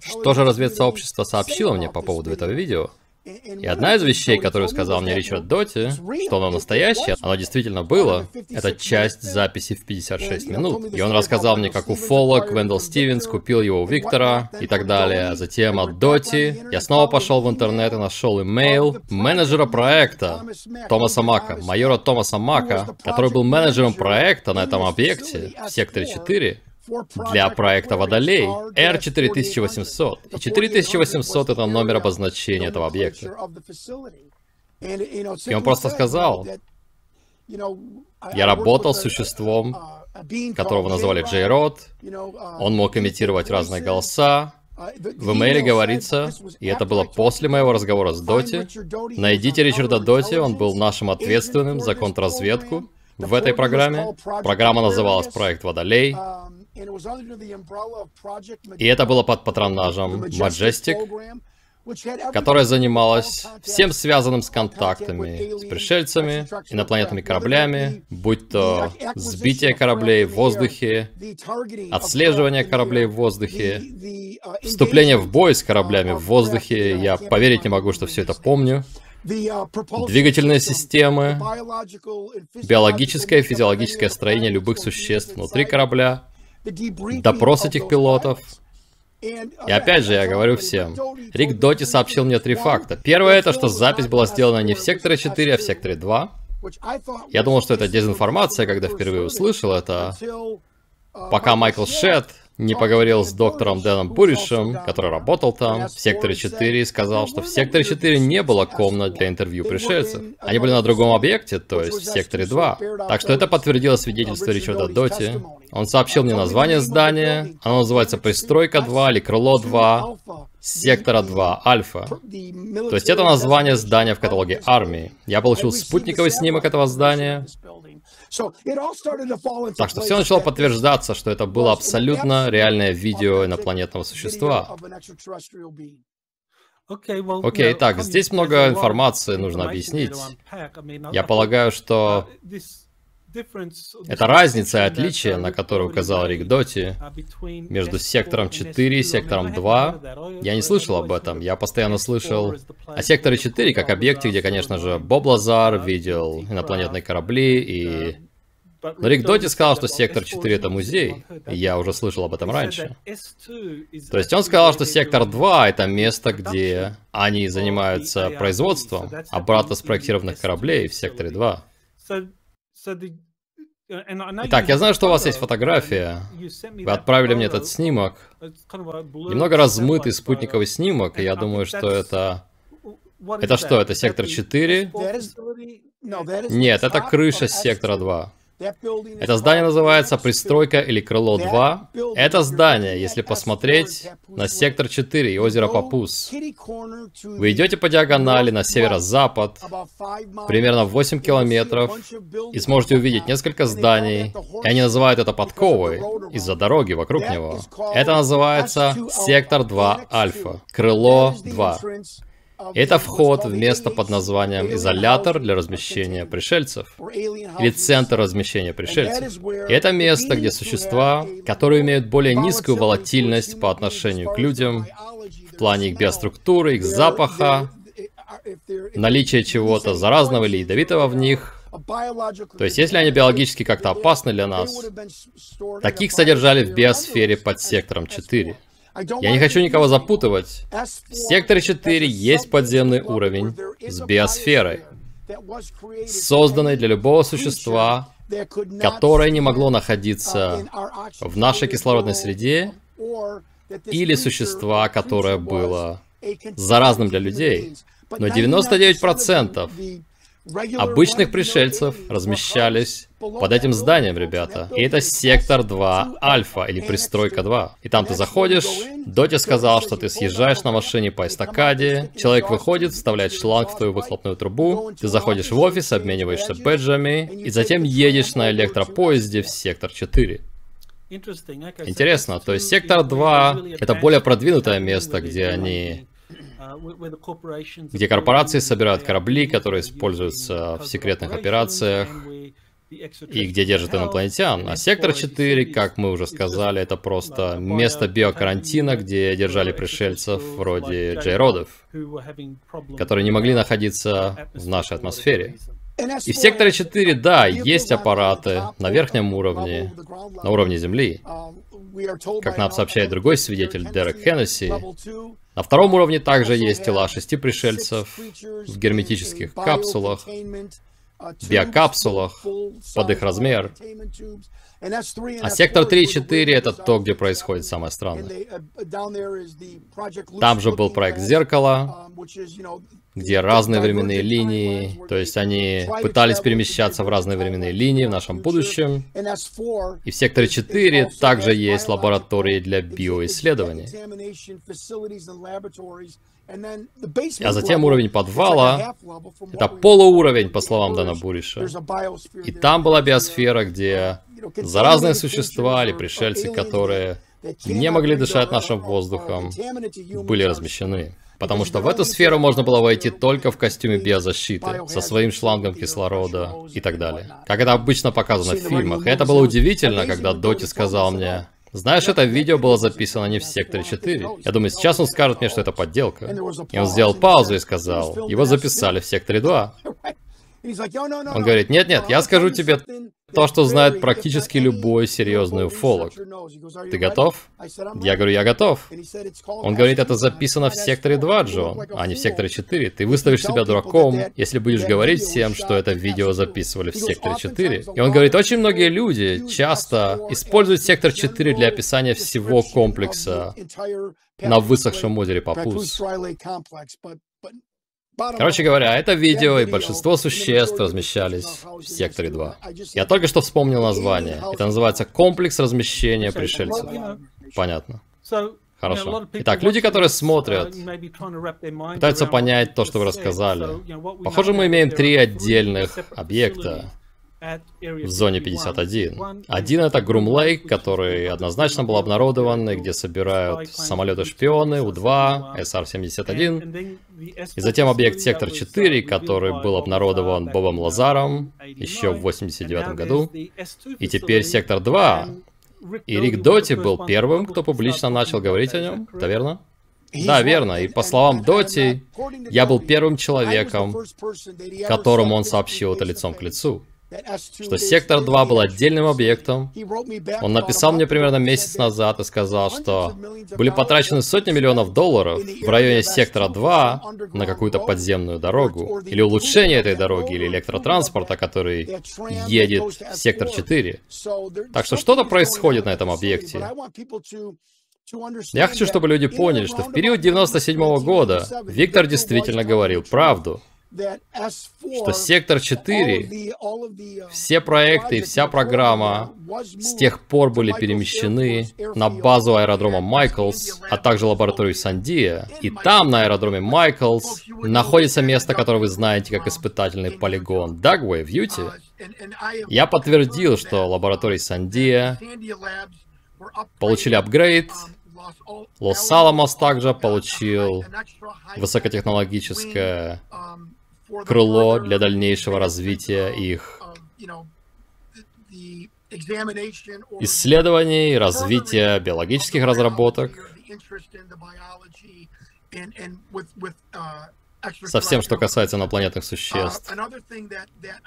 Что же разведсообщество сообщило мне по поводу этого видео? И одна из вещей, которую сказал мне Ричард Доти, что оно настоящее, оно действительно было, это часть записи в 56 минут. И он рассказал мне, как уфолог Вендел Стивенс купил его у Виктора и так далее. Затем от Доти я снова пошел в интернет и нашел имейл менеджера проекта Томаса Мака, майора Томаса Мака, который был менеджером проекта на этом объекте в секторе 4, для проекта Водолей R4800. И 4800 это номер обозначения этого объекта. И он просто сказал, я работал с существом, которого называли Джей Род, он мог имитировать разные голоса, в имейле говорится, и это было после моего разговора с Доти, найдите Ричарда Доти, он был нашим ответственным за контрразведку в этой программе. Программа называлась «Проект Водолей». И это было под патронажем Majestic, которая занималась всем связанным с контактами с пришельцами, инопланетными кораблями, будь то сбитие кораблей в воздухе, отслеживание кораблей в воздухе, вступление в бой с кораблями в воздухе. Я поверить не могу, что все это помню. Двигательные системы, биологическое и физиологическое строение любых существ внутри корабля, допрос этих пилотов. И опять же, я говорю всем, Рик Доти сообщил мне три факта. Первое это, что запись была сделана не в секторе 4, а в секторе 2. Я думал, что это дезинформация, когда впервые услышал это. Пока Майкл Шет не поговорил с доктором Дэном Буришем, который работал там, в секторе 4, и сказал, что в секторе 4 не было комнат для интервью пришельцев. Они были на другом объекте, то есть в секторе 2. Так что это подтвердило свидетельство Ричарда Доти. Он сообщил мне название здания, оно называется Пристройка 2 или Крыло 2, Сектора 2, Альфа. То есть это название здания в каталоге армии. Я получил спутниковый снимок этого здания, так что все начало подтверждаться, что это было абсолютно реальное видео инопланетного существа. Окей, okay, так, здесь много информации нужно объяснить. Я полагаю, что это разница и отличие, на которое указал Рик Доти, между сектором 4 и сектором 2. Я не слышал об этом, я постоянно слышал о секторе 4 как объекте, где, конечно же, Боб Лазар видел инопланетные корабли и... Но Рик Доти сказал, что сектор 4 это музей, и я уже слышал об этом раньше. То есть он сказал, что сектор 2 это место, где они занимаются производством обратно спроектированных кораблей в секторе 2. Итак, я знаю, что у вас есть фотография. Вы отправили мне этот снимок. Немного размытый спутниковый снимок, и я думаю, что это... Это что, это сектор 4? Нет, это крыша сектора 2. Это здание называется «Пристройка» или «Крыло 2». Это здание, если посмотреть на сектор 4 и озеро Папус. Вы идете по диагонали на северо-запад, примерно 8 километров, и сможете увидеть несколько зданий, и они называют это подковой из-за дороги вокруг него. Это называется сектор 2 Альфа, крыло 2. Это вход в место под названием изолятор для размещения пришельцев, или центр размещения пришельцев. И это место, где существа, которые имеют более низкую волатильность по отношению к людям, в плане их биоструктуры, их запаха, наличие чего-то заразного или ядовитого в них, то есть, если они биологически как-то опасны для нас, таких содержали в биосфере под сектором 4. Я не хочу никого запутывать. В секторе 4 есть подземный уровень с биосферой, созданный для любого существа, которое не могло находиться в нашей кислородной среде, или существа, которое было заразным для людей. Но 99% обычных пришельцев размещались под этим зданием, ребята. И это сектор 2 Альфа, или пристройка 2. И там ты заходишь, Доти сказал, что ты съезжаешь на машине по эстакаде, человек выходит, вставляет шланг в твою выхлопную трубу, ты заходишь в офис, обмениваешься бэджами, и затем едешь на электропоезде в сектор 4. Интересно, то есть сектор 2 это более продвинутое место, где они где корпорации собирают корабли, которые используются в секретных операциях, и где держат инопланетян. А сектор 4, как мы уже сказали, это просто место биокарантина, где держали пришельцев вроде Джейродов, которые не могли находиться в нашей атмосфере. И в секторе 4, да, есть аппараты на верхнем уровне, на уровне Земли. Как нам сообщает другой свидетель Дерек Хеннесси, на втором уровне также есть тела шести пришельцев в герметических капсулах, биокапсулах под их размер. А сектор 3 и 4 это то, где происходит самое странное. Там же был проект «Зеркало», где разные временные линии, то есть они пытались перемещаться в разные временные линии в нашем будущем. И в секторе 4 также есть лаборатории для биоисследований. А затем уровень подвала — это полууровень, по словам Дана Буриша. И там была биосфера, где заразные существа или пришельцы, которые не могли дышать нашим воздухом, были размещены. Потому что в эту сферу можно было войти только в костюме биозащиты, со своим шлангом кислорода и так далее. Как это обычно показано в фильмах. И это было удивительно, когда Доти сказал мне, знаешь, это видео было записано не в секторе 4. Я думаю, сейчас он скажет мне, что это подделка. И он сделал паузу и сказал, его записали в секторе 2. Он говорит, нет-нет, я скажу тебе то, что знает практически любой серьезный уфолог. Ты готов? Я говорю, я готов. Он говорит, это записано в секторе 2, Джон, а не в секторе 4. Ты выставишь себя дураком, если будешь говорить всем, что это видео записывали в секторе 4. И он говорит, очень многие люди часто используют сектор 4 для описания всего комплекса на высохшем озере Папус. Короче говоря, это видео и большинство существ размещались в секторе 2. Я только что вспомнил название. Это называется комплекс размещения пришельцев. Понятно. Хорошо. Итак, люди, которые смотрят, пытаются понять то, что вы рассказали. Похоже, мы имеем три отдельных объекта в зоне 51. Один это Грум-Лейк, который однозначно был обнародован, и где собирают самолеты-шпионы, У-2, СР-71. И затем объект Сектор 4, который был обнародован Бобом Лазаром еще в 89 году. И теперь Сектор 2. И Рик Доти был первым, кто публично начал говорить о нем, да верно? Да, верно. И по словам Доти, я был первым человеком, которому он сообщил это лицом к лицу что сектор 2 был отдельным объектом. Он написал мне примерно месяц назад и сказал, что были потрачены сотни миллионов долларов в районе сектора 2 на какую-то подземную дорогу, или улучшение этой дороги, или электротранспорта, который едет в сектор 4. Так что что-то происходит на этом объекте. Я хочу, чтобы люди поняли, что в период 97 -го года Виктор действительно говорил правду что сектор 4, uh, все проекты и вся программа с тех пор были перемещены на базу аэродрома Майклс, а также лабораторию Сандия. И там, на аэродроме Майклс, находится место, которое вы знаете как испытательный полигон Дагвей в Юте. Uh, Я подтвердил, что лаборатории Сандия получили апгрейд, Лос-Аламос также получил высокотехнологическое um, крыло для дальнейшего развития их исследований, развития биологических разработок, со всем, что касается инопланетных существ.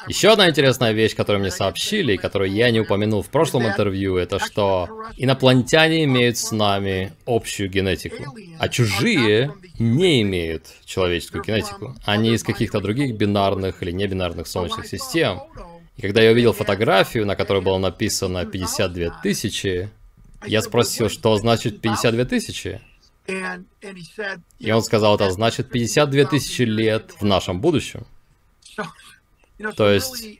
Еще одна интересная вещь, которую мне сообщили, и которую я не упомянул в прошлом интервью, это что инопланетяне имеют с нами общую генетику, а чужие не имеют человеческую генетику. Они из каких-то других бинарных или небинарных солнечных систем. И когда я увидел фотографию, на которой было написано 52 тысячи, я спросил, что значит 52 тысячи? И он сказал, это значит 52 тысячи лет в нашем будущем. То есть,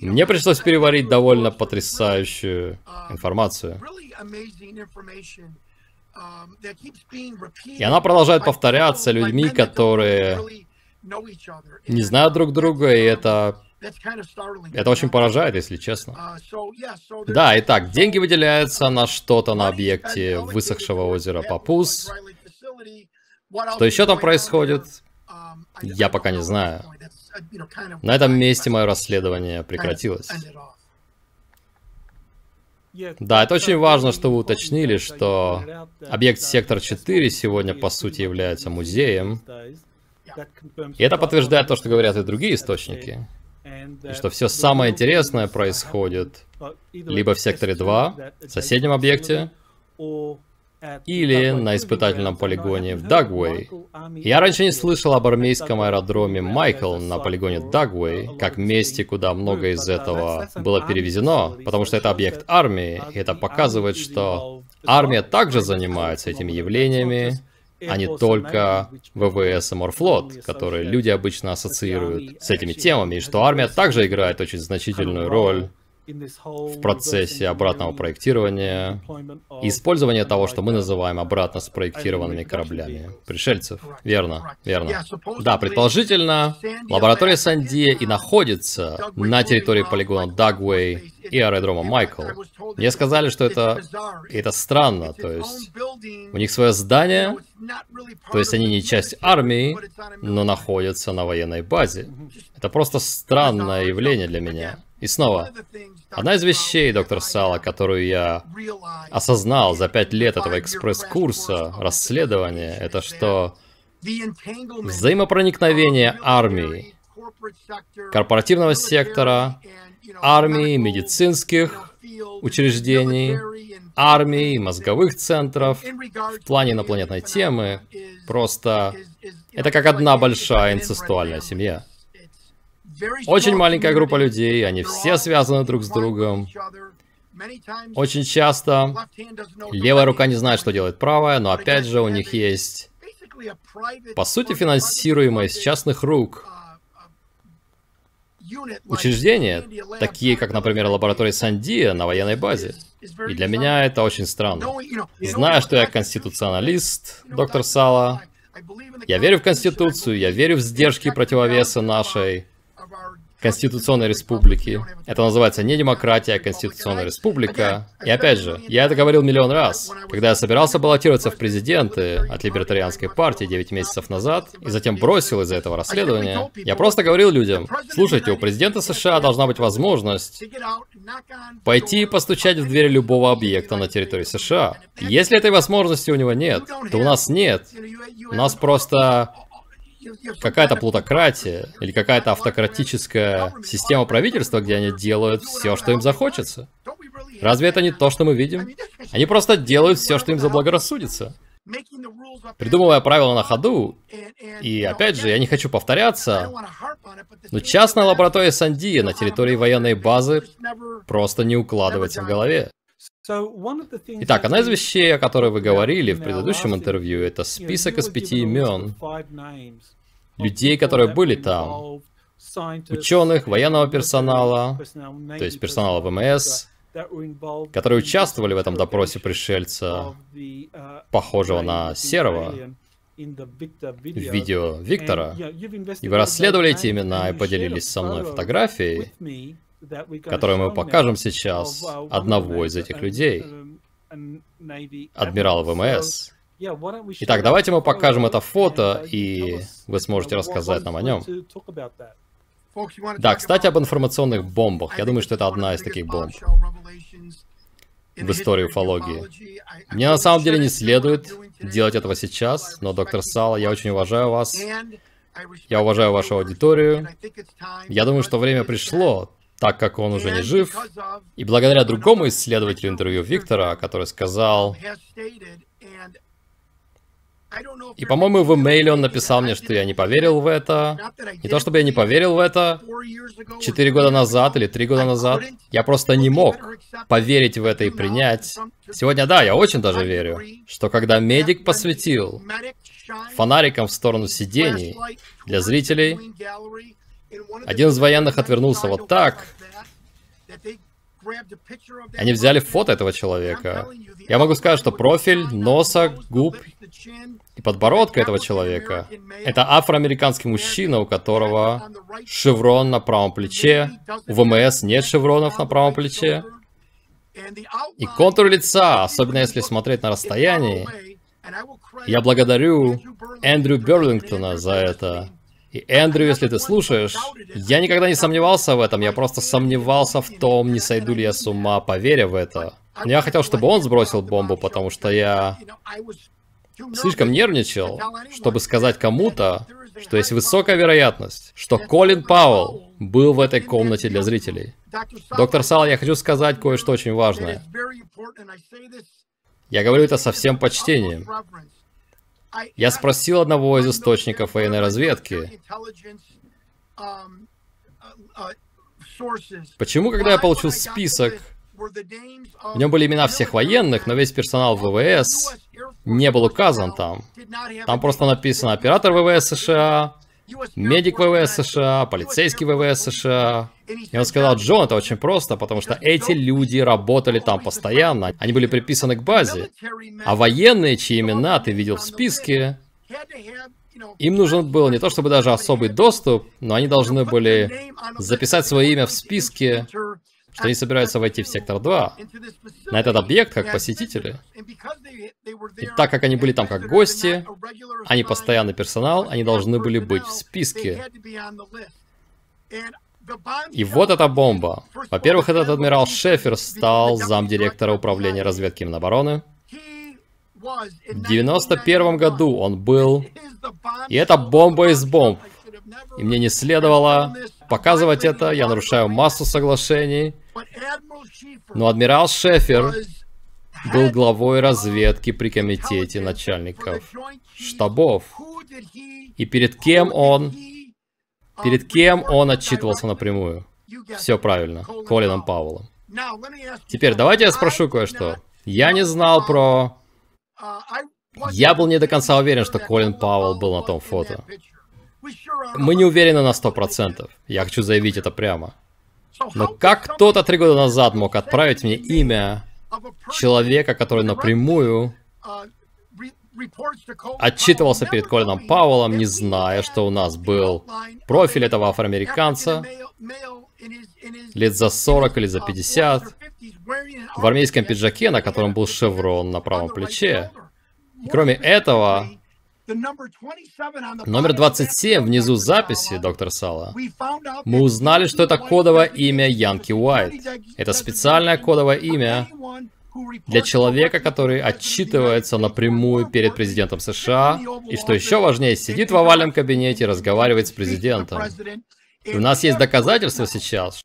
мне пришлось переварить довольно потрясающую информацию. И она продолжает повторяться людьми, которые не знают друг друга, и это это очень поражает, если честно. Да, итак, деньги выделяются на что-то на объекте высохшего озера Папус. Что еще там происходит, я пока не знаю. На этом месте мое расследование прекратилось. Да, это очень важно, что вы уточнили, что объект Сектор 4 сегодня по сути является музеем. И это подтверждает то, что говорят и другие источники. И что все самое интересное происходит либо в секторе 2, соседнем объекте, или на испытательном полигоне в Дагвей. Я раньше не слышал об армейском аэродроме Майкл на полигоне Дагвей, как месте, куда много из этого было перевезено, потому что это объект армии, и это показывает, что армия также занимается этими явлениями, а не только ВВС и Морфлот, которые люди обычно ассоциируют с этими темами, и что армия также играет очень значительную роль в процессе обратного проектирования и использования того, что мы называем обратно спроектированными кораблями. Пришельцев. Верно, верно. Да, предположительно, лаборатория Сандия и находится на территории полигона Дагвей и аэродрома Майкл. Мне сказали, что это, это странно, то есть у них свое здание, то есть они не часть армии, но находятся на военной базе. Это просто странное явление для меня. И снова, одна из вещей, доктор Сала, которую я осознал за пять лет этого экспресс-курса расследования, это что взаимопроникновение армии, корпоративного сектора, армии, медицинских учреждений, армии, мозговых центров в плане инопланетной темы просто это как одна большая инцестуальная семья. Очень маленькая группа людей, они все связаны друг с другом. Очень часто левая рука не знает, что делает правая, но опять же у них есть, по сути, финансируемое из частных рук учреждения, такие как, например, лаборатория Сандия на военной базе. И для меня это очень странно. Зная, что я конституционалист, доктор Сала, я верю в Конституцию, я верю в сдержки противовеса нашей Конституционной Республики. Это называется не демократия, а Конституционная Республика. И опять же, я это говорил миллион раз. Когда я собирался баллотироваться в президенты от Либертарианской партии 9 месяцев назад, и затем бросил из-за этого расследования, я просто говорил людям, слушайте, у президента США должна быть возможность пойти и постучать в дверь любого объекта на территории США. Если этой возможности у него нет, то у нас нет. У нас просто какая-то плутократия или какая-то автократическая система правительства, где они делают все, что им захочется. Разве это не то, что мы видим? Они просто делают все, что им заблагорассудится. Придумывая правила на ходу, и опять же, я не хочу повторяться, но частная лаборатория Сандия на территории военной базы просто не укладывается в голове. Итак, одна из вещей, о которой вы говорили в предыдущем интервью, это список из пяти имен людей, которые были там, ученых, военного персонала, то есть персонала ВМС, которые участвовали в этом допросе пришельца, похожего на серого, в видео Виктора, и вы расследовали эти имена и поделились со мной фотографией, которую мы покажем сейчас, одного из этих людей, адмирала ВМС. Итак, давайте мы покажем это фото, и вы сможете рассказать нам о нем. Да, кстати, об информационных бомбах. Я думаю, что это одна из таких бомб в истории уфологии. Мне на самом деле не следует делать этого сейчас, но, доктор Сала, я очень уважаю вас. Я уважаю вашу аудиторию. Я думаю, что время пришло, так как он уже не жив. И благодаря другому исследователю интервью Виктора, который сказал, и, по-моему, в имейле он написал мне, что я не поверил в это. Не то, чтобы я не поверил в это. Четыре года назад или три года назад. Я просто не мог поверить в это и принять. Сегодня, да, я очень даже верю, что когда медик посветил фонариком в сторону сидений для зрителей, один из военных отвернулся вот так, они взяли фото этого человека. Я могу сказать, что профиль носа, губ и подбородка этого человека — это афроамериканский мужчина, у которого шеврон на правом плече, у ВМС нет шевронов на правом плече. И контур лица, особенно если смотреть на расстоянии, я благодарю Эндрю Берлингтона за это. И Эндрю, если ты слушаешь, я никогда не сомневался в этом, я просто сомневался в том, не сойду ли я с ума, поверя в это. Я хотел, чтобы он сбросил бомбу, потому что я слишком нервничал, чтобы сказать кому-то, что есть высокая вероятность, что Колин Пауэлл был в этой комнате для зрителей. Доктор Сал, я хочу сказать кое-что очень важное. Я говорю это со всем почтением. Я спросил одного из источников военной разведки, почему, когда я получил список, в нем были имена всех военных, но весь персонал ВВС не был указан там. Там просто написано оператор ВВС США, медик ВВС США, полицейский ВВС США. И он сказал, Джон, это очень просто, потому что эти люди работали там постоянно, они были приписаны к базе. А военные, чьи имена ты видел в списке, им нужен был не то чтобы даже особый доступ, но они должны были записать свое имя в списке что они собираются войти в сектор 2, на этот объект как посетители. И так как они были там как гости, они постоянный персонал, они должны были быть в списке. И вот эта бомба. Во-первых, этот адмирал Шефер стал замдиректора управления разведки Минобороны. В 91 году он был... И это бомба из бомб. И мне не следовало показывать это, я нарушаю массу соглашений. Но адмирал Шефер был главой разведки при комитете начальников штабов. И перед кем он... Перед кем он отчитывался напрямую? Все правильно, Колином Пауэллом. Теперь давайте я спрошу кое-что. Я не знал про... Я был не до конца уверен, что Колин Пауэлл был на том фото. Мы не уверены на сто процентов. Я хочу заявить это прямо. Но как кто-то три года назад мог отправить мне имя человека, который напрямую отчитывался перед Колином Пауэллом, не зная, что у нас был профиль этого афроамериканца, лет за 40 или за 50, в армейском пиджаке, на котором был шеврон на правом плече. И кроме этого, Номер 27 внизу записи, доктор Сала. Мы узнали, что это кодовое имя Янки Уайт. Это специальное кодовое имя для человека, который отчитывается напрямую перед президентом США, и что еще важнее, сидит в овальном кабинете и разговаривает с президентом. И у нас есть доказательства сейчас,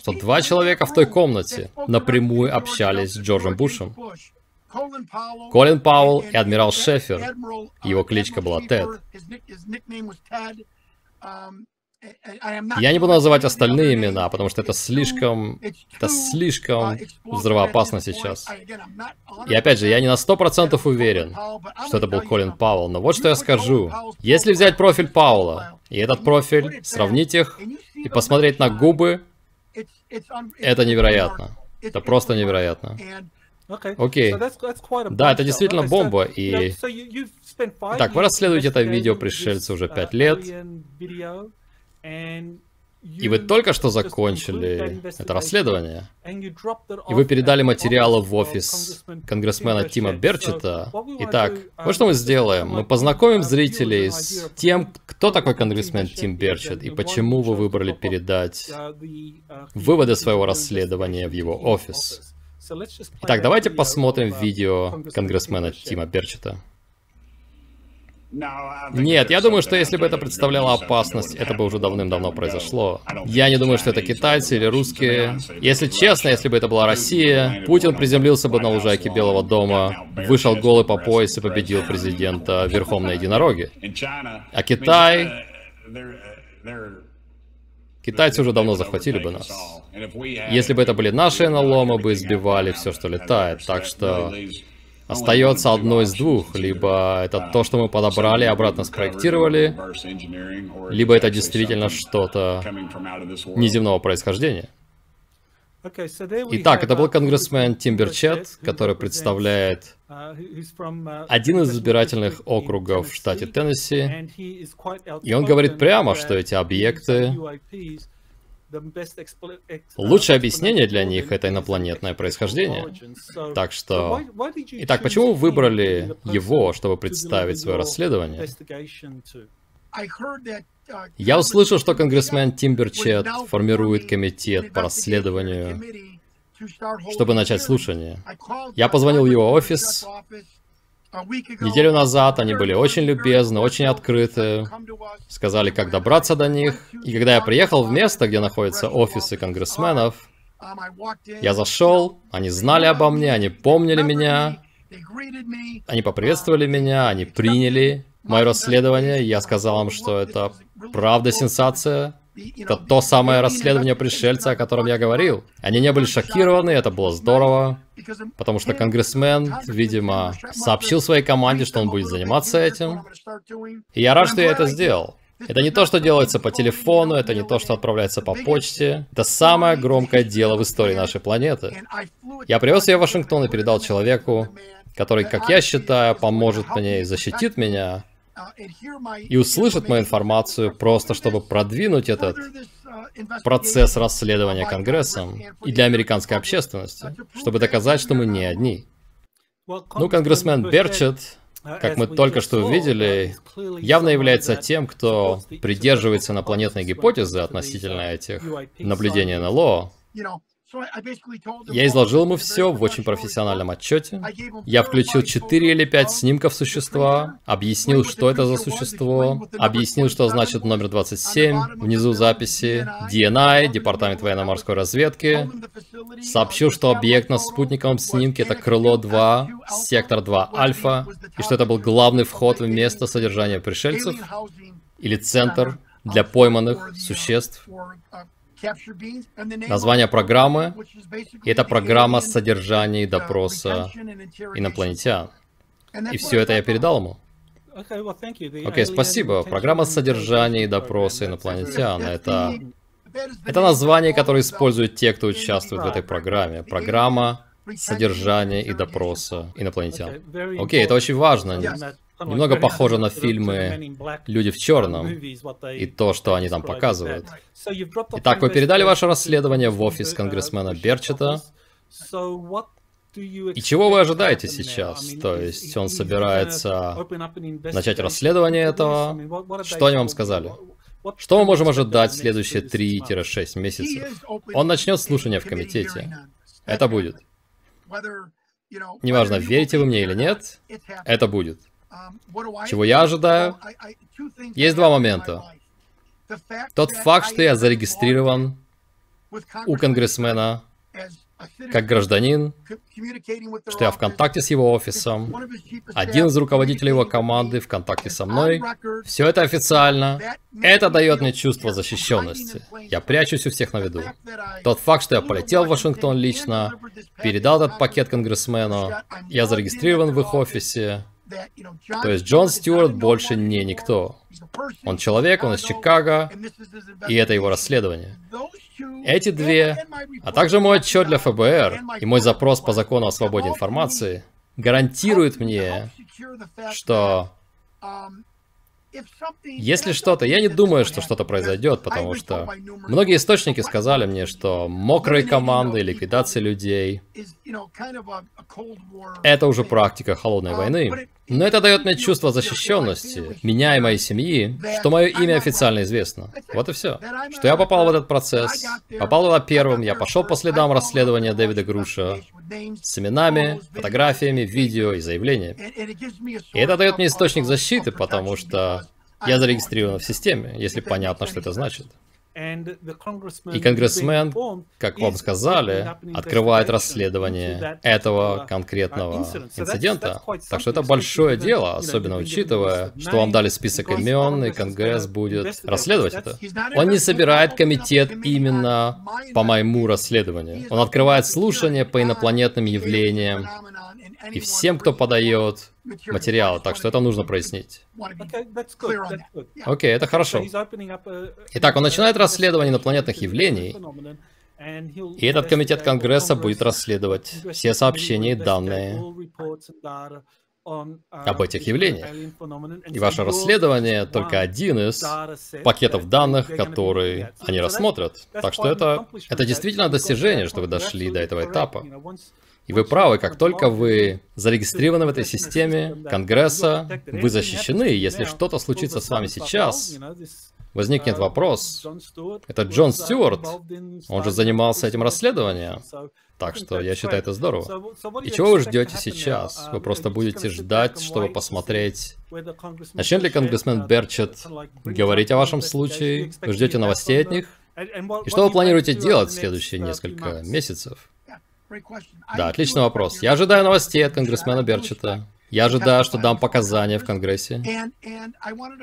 что два человека в той комнате напрямую общались с Джорджем Бушем. Колин Пауэлл и адмирал Шефер. Его кличка была Тед. Я не буду называть остальные имена, потому что это слишком... Это слишком взрывоопасно сейчас. И опять же, я не на сто процентов уверен, что это был Колин Пауэлл, но вот что я скажу. Если взять профиль Пауэлла, и этот профиль, сравнить их, и посмотреть на губы, это невероятно. Это просто невероятно. Окей. Да, это действительно бомба, и... Так, вы расследуете это видео пришельцы уже пять лет, и вы только что закончили это расследование, и вы передали материалы в офис конгрессмена Тима Берчета. Итак, вот что мы сделаем. Мы познакомим зрителей с тем, кто такой конгрессмен Тим Берчет, и почему вы выбрали передать выводы своего расследования в его офис. Итак, давайте посмотрим видео конгрессмена Тима Берчета. Нет, я думаю, что если бы это представляло опасность, это бы уже давным-давно произошло. Я не думаю, что это китайцы или русские. Если честно, если бы это была Россия, Путин приземлился бы на лужайке Белого дома, вышел голый по пояс и победил президента верхом на единороге. А Китай... Китайцы уже давно захватили бы нас. Если бы это были наши НЛО, мы бы избивали все, что летает. Так что остается одно из двух. Либо это то, что мы подобрали и обратно спроектировали, либо это действительно что-то неземного происхождения. Итак, это был конгрессмен Тим Берчет, который представляет один из избирательных округов в штате Теннесси, и он говорит прямо, что эти объекты Лучшее объяснение для них — это инопланетное происхождение. Так что... Итак, почему вы выбрали его, чтобы представить свое расследование? Я услышал, что конгрессмен Тимберчет формирует комитет по расследованию, чтобы начать слушание. Я позвонил в его офис. Неделю назад. Они были очень любезны, очень открыты, сказали, как добраться до них. И когда я приехал в место, где находятся офисы конгрессменов, я зашел, они знали обо мне, они помнили меня, они поприветствовали меня, они приняли мое расследование, я сказал им, что это правда сенсация, это то самое расследование пришельца, о котором я говорил. Они не были шокированы, это было здорово, потому что конгрессмен, видимо, сообщил своей команде, что он будет заниматься этим. И я рад, что я это сделал. Это не то, что делается по телефону, это не то, что отправляется по почте. Это самое громкое дело в истории нашей планеты. Я привез ее в Вашингтон и передал человеку, который, как я считаю, поможет мне и защитит меня, и услышит мою информацию просто, чтобы продвинуть этот процесс расследования Конгрессом и для американской общественности, чтобы доказать, что мы не одни. Ну, конгрессмен Берчет, как мы только что увидели, явно является тем, кто придерживается инопланетной гипотезы относительно этих наблюдений НЛО, я изложил ему все в очень профессиональном отчете. Я включил 4 или 5 снимков существа, объяснил, что это за существо, объяснил, что значит номер 27, внизу записи, DNI, Департамент военно-морской разведки, сообщил, что объект на спутниковом снимке это крыло 2, сектор 2 Альфа, и что это был главный вход в место содержания пришельцев, или центр для пойманных существ, Название программы — это программа содержания и допроса инопланетян. И все это я передал ему. Окей, okay, спасибо. Программа содержания и допроса инопланетян — это... Это название, которое используют те, кто участвует в этой программе. Программа содержания и допроса инопланетян. Окей, okay, это очень важно немного похоже на фильмы «Люди в черном» и то, что они там показывают. Итак, вы передали ваше расследование в офис конгрессмена Берчета. И чего вы ожидаете сейчас? То есть он собирается начать расследование этого? Что они вам сказали? Что мы можем ожидать в следующие 3-6 месяцев? Он начнет слушание в комитете. Это будет. Неважно, верите вы мне или нет, это будет. Чего я ожидаю? Есть два момента. Тот факт, что я зарегистрирован у конгрессмена как гражданин, что я в контакте с его офисом, один из руководителей его команды в контакте со мной. Все это официально. Это дает мне чувство защищенности. Я прячусь у всех на виду. Тот факт, что я полетел в Вашингтон лично, передал этот пакет конгрессмену, я зарегистрирован в их офисе, то есть Джон Стюарт больше не никто. Он человек, он из Чикаго, и это его расследование. Эти две, а также мой отчет для ФБР и мой запрос по закону о свободе информации гарантируют мне, что если что-то, я не думаю, что что-то произойдет, потому что многие источники сказали мне, что мокрые команды, ликвидация людей, это уже практика холодной войны. Но это дает мне чувство защищенности, меня и моей семьи, что мое имя официально известно. Вот и все. Что я попал в этот процесс, попал туда первым, я пошел по следам расследования Дэвида Груша с именами, фотографиями, видео и заявлениями. И это дает мне источник защиты, потому что я зарегистрирован в системе, если понятно, что это значит. И конгрессмен, как вам сказали, открывает расследование этого конкретного инцидента. Так что это большое дело, особенно учитывая, что вам дали список имен, и Конгресс будет расследовать это. Он не собирает комитет именно по моему расследованию. Он открывает слушание по инопланетным явлениям и всем, кто подает материалы, так что это нужно прояснить. Окей, okay, это хорошо. Итак, он начинает расследование инопланетных явлений, и этот комитет Конгресса будет расследовать все сообщения и данные об этих явлениях. И ваше расследование только один из пакетов данных, которые они рассмотрят. Так что это, это действительно достижение, что вы дошли до этого этапа. И вы правы, как только вы зарегистрированы в этой системе Конгресса, вы защищены. Если что-то случится с вами сейчас, возникнет вопрос. Это Джон Стюарт, он же занимался этим расследованием. Так что я считаю это здорово. И чего вы ждете сейчас? Вы просто будете ждать, чтобы посмотреть, начнет ли конгрессмен Берчет говорить о вашем случае? Вы ждете новостей от них? И что вы планируете делать в следующие несколько месяцев? Да, отличный вопрос. Я ожидаю новостей от конгрессмена Берчета. Я ожидаю, что дам показания в Конгрессе.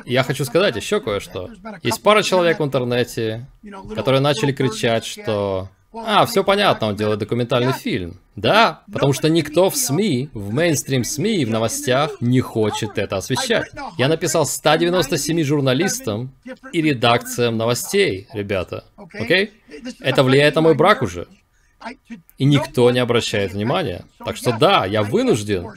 я хочу сказать еще кое-что. Есть пара человек в интернете, которые начали кричать, что а, все понятно, он делает документальный фильм. Да, потому что никто в СМИ, в мейнстрим СМИ и в новостях не хочет это освещать. Я написал 197 журналистам и редакциям новостей, ребята. Окей? Okay? Это влияет на мой брак уже. И никто не обращает внимания. Так что да, я вынужден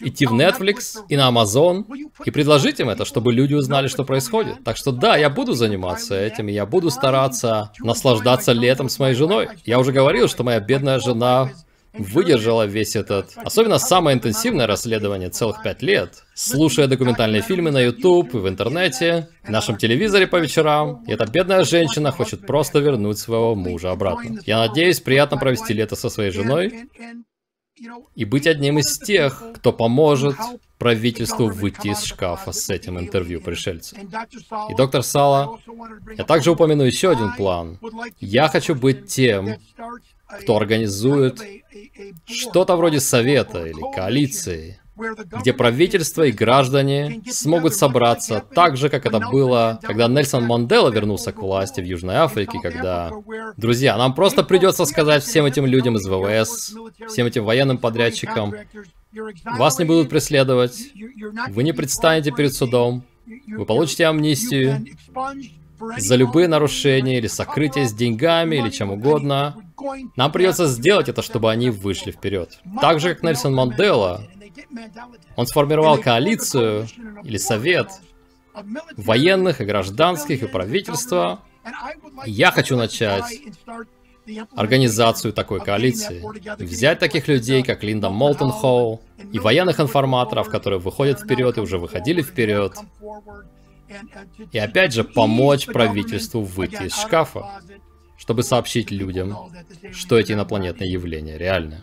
идти в Netflix и на Amazon и предложить им это, чтобы люди узнали, что происходит. Так что да, я буду заниматься этим, я буду стараться наслаждаться летом с моей женой. Я уже говорил, что моя бедная жена выдержала весь этот, особенно самое интенсивное расследование целых пять лет, слушая документальные фильмы на YouTube и в интернете, в нашем телевизоре по вечерам, и эта бедная женщина хочет просто вернуть своего мужа обратно. Я надеюсь приятно провести лето со своей женой, и быть одним из тех, кто поможет правительству выйти из шкафа с этим интервью пришельцев. И доктор Сала, я также упомяну еще один план. Я хочу быть тем, кто организует что-то вроде совета или коалиции, где правительство и граждане смогут собраться так же, как это было, когда Нельсон Мандела вернулся к власти в Южной Африке, когда... Друзья, нам просто придется сказать всем этим людям из ВВС, всем этим военным подрядчикам, вас не будут преследовать, вы не предстанете перед судом, вы получите амнистию за любые нарушения или сокрытие с деньгами или чем угодно. Нам придется сделать это, чтобы они вышли вперед. Так же, как Нельсон Мандела, он сформировал коалицию или совет военных и гражданских и правительства. Я хочу начать организацию такой коалиции. Взять таких людей, как Линда Молтон и военных информаторов, которые выходят вперед и уже выходили вперед. И опять же помочь правительству выйти из шкафа, чтобы сообщить людям, что эти инопланетные явления реальны.